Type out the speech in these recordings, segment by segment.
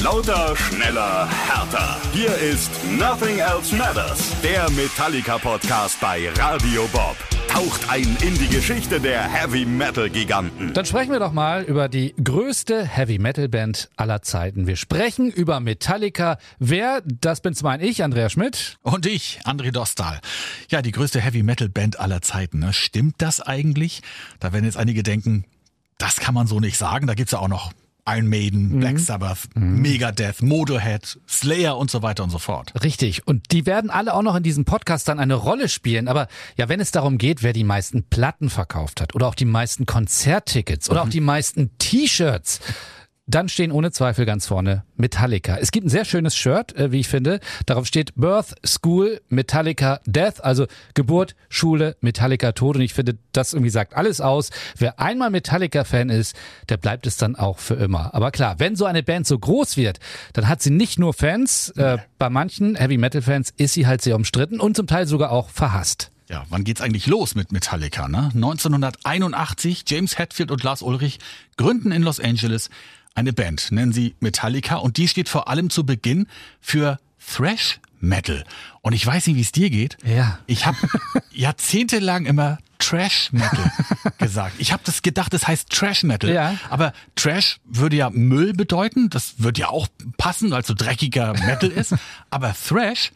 Lauter, schneller, härter. Hier ist Nothing Else Matters, der Metallica-Podcast bei Radio Bob. Taucht ein in die Geschichte der Heavy Metal Giganten. Dann sprechen wir doch mal über die größte Heavy Metal Band aller Zeiten. Wir sprechen über Metallica. Wer? Das bin zum einen ich, Andrea Schmidt. Und ich, André Dostal. Ja, die größte Heavy Metal Band aller Zeiten. Ne? Stimmt das eigentlich? Da werden jetzt einige denken, das kann man so nicht sagen. Da gibt's ja auch noch Iron Maiden, mhm. Black Sabbath, mhm. Megadeth, Motorhead, Slayer und so weiter und so fort. Richtig. Und die werden alle auch noch in diesem Podcast dann eine Rolle spielen. Aber ja, wenn es darum geht, wer die meisten Platten verkauft hat oder auch die meisten Konzerttickets oder mhm. auch die meisten T-Shirts, dann stehen ohne Zweifel ganz vorne Metallica. Es gibt ein sehr schönes Shirt, äh, wie ich finde. Darauf steht Birth, School, Metallica, Death, also Geburt, Schule, Metallica, Tod. Und ich finde, das irgendwie sagt alles aus. Wer einmal Metallica-Fan ist, der bleibt es dann auch für immer. Aber klar, wenn so eine Band so groß wird, dann hat sie nicht nur Fans. Äh, bei manchen Heavy-Metal-Fans ist sie halt sehr umstritten und zum Teil sogar auch verhasst. Ja, wann geht's eigentlich los mit Metallica? Ne? 1981, James Hetfield und Lars Ulrich gründen in Los Angeles eine Band, nennen sie Metallica, und die steht vor allem zu Beginn für Thrash Metal. Und ich weiß nicht, wie es dir geht. Ja. Ich habe jahrzehntelang immer Trash Metal gesagt. Ich habe das gedacht, das heißt Trash Metal. Ja. Aber Trash würde ja Müll bedeuten. Das würde ja auch passen, weil so dreckiger Metal ist. Aber Thrash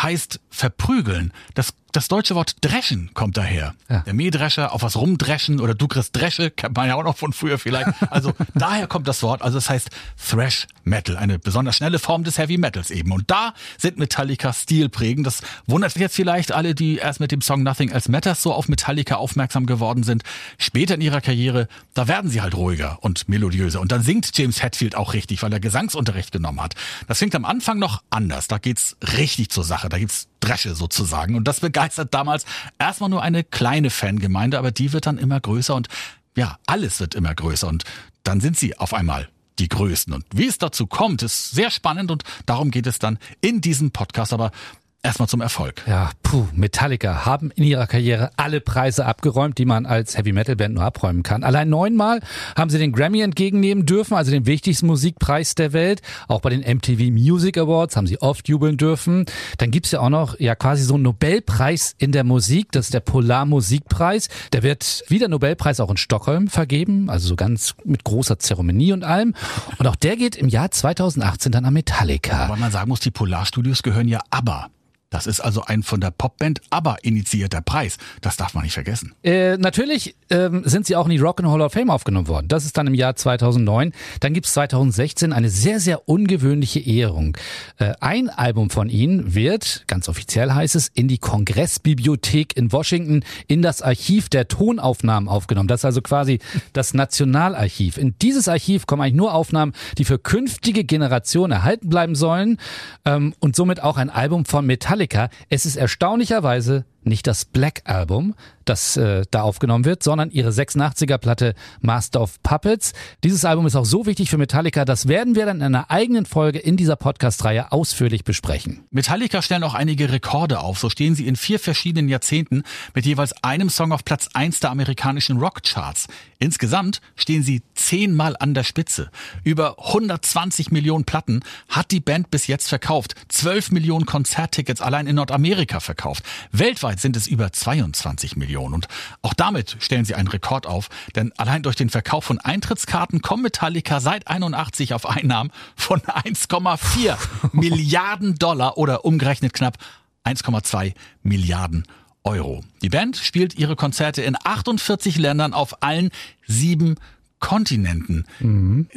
heißt verprügeln. Das das deutsche Wort dreschen kommt daher. Ja. Der Mähdrescher, auf was rumdreschen oder du kriegst Dresche, kennt man ja auch noch von früher vielleicht. Also daher kommt das Wort. Also es das heißt Thrash Metal, eine besonders schnelle Form des Heavy Metals eben. Und da sind Metallica stilprägend. Das wundert jetzt vielleicht alle, die erst mit dem Song Nothing Else Matters so auf Metallica aufmerksam geworden sind. Später in ihrer Karriere, da werden sie halt ruhiger und melodiöser. Und dann singt James Hetfield auch richtig, weil er Gesangsunterricht genommen hat. Das klingt am Anfang noch anders. Da geht's richtig zur Sache. Da gibt's Dresche sozusagen. Und das begeistert damals erstmal nur eine kleine Fangemeinde, aber die wird dann immer größer und ja, alles wird immer größer und dann sind sie auf einmal die Größten. Und wie es dazu kommt, ist sehr spannend und darum geht es dann in diesem Podcast. Aber Erstmal zum Erfolg. Ja, puh, Metallica haben in ihrer Karriere alle Preise abgeräumt, die man als Heavy Metal Band nur abräumen kann. Allein neunmal haben sie den Grammy entgegennehmen dürfen, also den wichtigsten Musikpreis der Welt. Auch bei den MTV Music Awards haben sie oft jubeln dürfen. Dann gibt's ja auch noch ja quasi so einen Nobelpreis in der Musik, das ist der Polar Musikpreis. Der wird wie der Nobelpreis auch in Stockholm vergeben, also so ganz mit großer Zeremonie und allem. Und auch der geht im Jahr 2018 dann an Metallica. Aber man sagen muss, die Polarstudios gehören ja aber das ist also ein von der Popband aber initiierter Preis. Das darf man nicht vergessen. Äh, natürlich ähm, sind sie auch in die Rock and Hall of Fame aufgenommen worden. Das ist dann im Jahr 2009. Dann gibt's 2016 eine sehr, sehr ungewöhnliche Ehrung. Äh, ein Album von ihnen wird, ganz offiziell heißt es, in die Kongressbibliothek in Washington in das Archiv der Tonaufnahmen aufgenommen. Das ist also quasi das Nationalarchiv. In dieses Archiv kommen eigentlich nur Aufnahmen, die für künftige Generationen erhalten bleiben sollen ähm, und somit auch ein Album von Metallica Metallica. Es ist erstaunlicherweise nicht das Black Album, das äh, da aufgenommen wird, sondern ihre 86er Platte Master of Puppets. Dieses Album ist auch so wichtig für Metallica, das werden wir dann in einer eigenen Folge in dieser Podcast-Reihe ausführlich besprechen. Metallica stellen auch einige Rekorde auf. So stehen sie in vier verschiedenen Jahrzehnten mit jeweils einem Song auf Platz 1 der amerikanischen Rockcharts. Insgesamt stehen sie zehnmal an der Spitze. Über 120 Millionen Platten hat die Band bis jetzt verkauft. 12 Millionen Konzerttickets allein in Nordamerika verkauft. Weltweit Weltweit sind es über 22 Millionen. Und auch damit stellen sie einen Rekord auf, denn allein durch den Verkauf von Eintrittskarten kommt Metallica seit 81 auf Einnahmen von 1,4 Milliarden Dollar oder umgerechnet knapp 1,2 Milliarden Euro. Die Band spielt ihre Konzerte in 48 Ländern auf allen sieben Kontinenten. Mhm.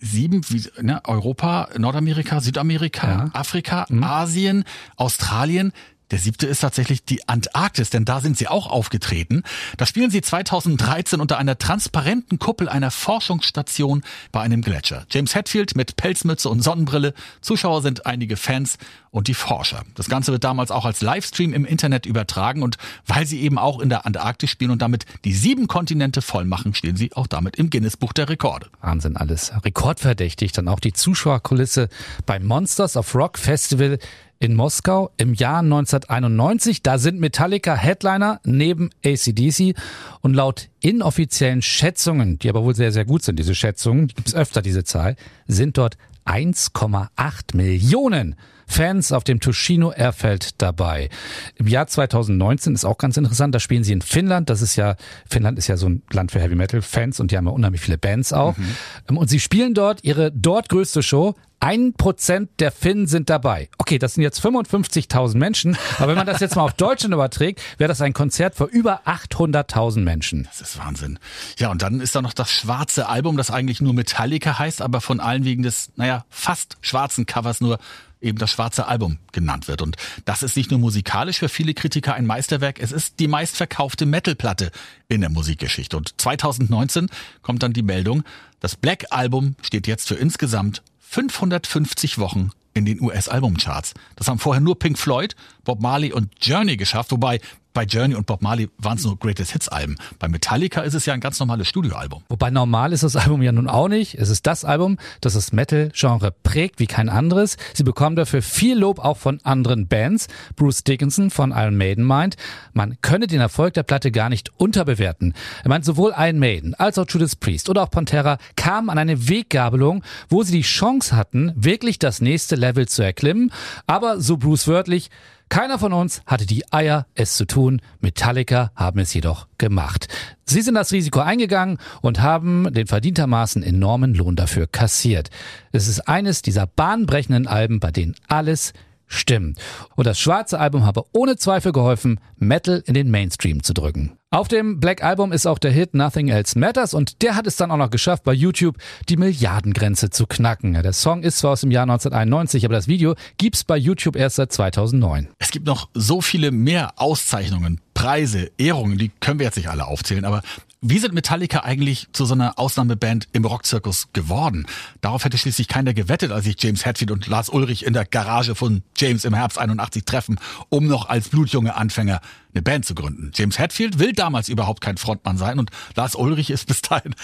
Sieben, wie, ne, Europa, Nordamerika, Südamerika, ja. Afrika, mhm. Asien, Australien. Der siebte ist tatsächlich die Antarktis, denn da sind sie auch aufgetreten. Da spielen sie 2013 unter einer transparenten Kuppel einer Forschungsstation bei einem Gletscher. James Hetfield mit Pelzmütze und Sonnenbrille. Zuschauer sind einige Fans und die Forscher. Das Ganze wird damals auch als Livestream im Internet übertragen und weil sie eben auch in der Antarktis spielen und damit die sieben Kontinente voll machen, stehen sie auch damit im Guinness-Buch der Rekorde. Wahnsinn alles. Rekordverdächtig. Dann auch die Zuschauerkulisse beim Monsters of Rock Festival in Moskau im Jahr 1991. Da sind Metallica Headliner neben ACDC und laut inoffiziellen Schätzungen, die aber wohl sehr, sehr gut sind, diese Schätzungen, gibt es öfter diese Zahl, sind dort 1,8 Millionen Fans auf dem Tushino Airfeld dabei. Im Jahr 2019 ist auch ganz interessant, da spielen sie in Finnland. Das ist ja, Finnland ist ja so ein Land für Heavy Metal Fans und die haben ja unheimlich viele Bands auch. Mhm. Und sie spielen dort ihre dort größte Show. Ein Prozent der Finnen sind dabei. Okay, das sind jetzt 55.000 Menschen, aber wenn man das jetzt mal auf Deutschland überträgt, wäre das ein Konzert für über 800.000 Menschen. Das ist Wahnsinn. Ja, und dann ist da noch das schwarze Album, das eigentlich nur Metallica heißt, aber von allen wegen des, naja, fast schwarzen Covers nur eben das schwarze Album genannt wird. Und das ist nicht nur musikalisch für viele Kritiker ein Meisterwerk, es ist die meistverkaufte Metalplatte in der Musikgeschichte. Und 2019 kommt dann die Meldung, das Black Album steht jetzt für insgesamt 550 Wochen in den US-Albumcharts. Das haben vorher nur Pink Floyd, Bob Marley und Journey geschafft, wobei bei Journey und Bob Marley waren es nur Greatest Hits Alben. Bei Metallica ist es ja ein ganz normales Studioalbum. Wobei normal ist das Album ja nun auch nicht. Es ist das Album, das das Metal-Genre prägt wie kein anderes. Sie bekommen dafür viel Lob auch von anderen Bands. Bruce Dickinson von Iron Maiden meint, man könne den Erfolg der Platte gar nicht unterbewerten. Er meint, sowohl Iron Maiden als auch Judas Priest oder auch Pantera kamen an eine Weggabelung, wo sie die Chance hatten, wirklich das nächste Level zu erklimmen. Aber so Bruce wörtlich, keiner von uns hatte die Eier, es zu tun. Metallica haben es jedoch gemacht. Sie sind das Risiko eingegangen und haben den verdientermaßen enormen Lohn dafür kassiert. Es ist eines dieser bahnbrechenden Alben, bei denen alles stimmt. Und das schwarze Album habe ohne Zweifel geholfen, Metal in den Mainstream zu drücken. Auf dem Black Album ist auch der Hit Nothing Else Matters und der hat es dann auch noch geschafft, bei YouTube die Milliardengrenze zu knacken. Der Song ist zwar aus dem Jahr 1991, aber das Video gibt's bei YouTube erst seit 2009. Es gibt noch so viele mehr Auszeichnungen, Preise, Ehrungen, die können wir jetzt nicht alle aufzählen, aber wie sind Metallica eigentlich zu so einer Ausnahmeband im Rockzirkus geworden? Darauf hätte schließlich keiner gewettet, als sich James Hetfield und Lars Ulrich in der Garage von James im Herbst 81 treffen, um noch als blutjunge Anfänger eine Band zu gründen. James Hetfield will damals überhaupt kein Frontmann sein und Lars Ulrich ist bis dahin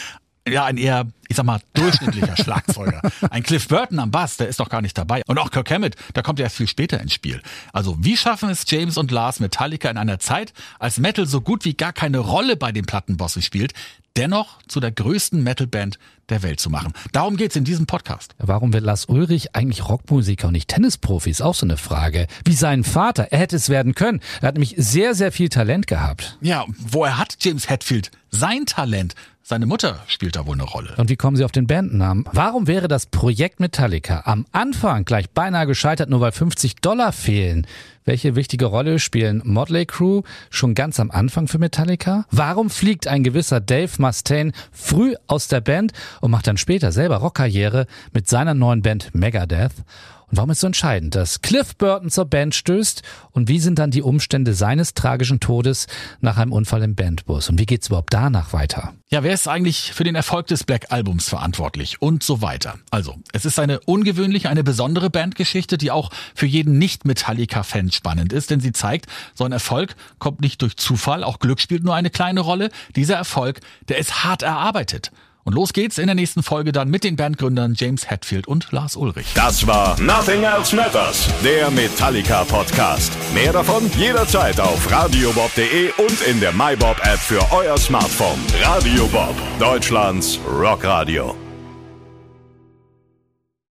ja, ein eher, ich sag mal, durchschnittlicher Schlagzeuger. Ein Cliff Burton am Bass, der ist doch gar nicht dabei. Und auch Kirk Hammett, der kommt ja erst viel später ins Spiel. Also, wie schaffen es James und Lars Metallica in einer Zeit, als Metal so gut wie gar keine Rolle bei den Plattenbossen spielt, dennoch zu der größten Metalband der Welt zu machen. Darum geht's in diesem Podcast. Warum wird Lars Ulrich eigentlich Rockmusiker und nicht Tennisprofi? Ist auch so eine Frage. Wie sein Vater. Er hätte es werden können. Er hat nämlich sehr, sehr viel Talent gehabt. Ja, woher hat James Hetfield sein Talent? Seine Mutter spielt da wohl eine Rolle. Und wie kommen Sie auf den Bandnamen? Warum wäre das Projekt Metallica am Anfang gleich beinahe gescheitert, nur weil 50 Dollar fehlen? Welche wichtige Rolle spielen Motley Crew schon ganz am Anfang für Metallica? Warum fliegt ein gewisser Dave Mustaine früh aus der Band und macht dann später selber Rockkarriere mit seiner neuen Band Megadeth? Und warum ist so entscheidend, dass Cliff Burton zur Band stößt? Und wie sind dann die Umstände seines tragischen Todes nach einem Unfall im Bandbus? Und wie geht's überhaupt danach weiter? Ja, wer ist eigentlich für den Erfolg des Black Albums verantwortlich? Und so weiter. Also, es ist eine ungewöhnliche, eine besondere Bandgeschichte, die auch für jeden Nicht-Metallica-Fan spannend ist, denn sie zeigt, so ein Erfolg kommt nicht durch Zufall, auch Glück spielt nur eine kleine Rolle. Dieser Erfolg, der ist hart erarbeitet. Und los geht's in der nächsten Folge dann mit den Bandgründern James Hetfield und Lars Ulrich. Das war Nothing Else Matters, der Metallica Podcast. Mehr davon jederzeit auf radiobob.de und in der MyBob App für euer Smartphone. Radio Bob, Deutschlands Rockradio.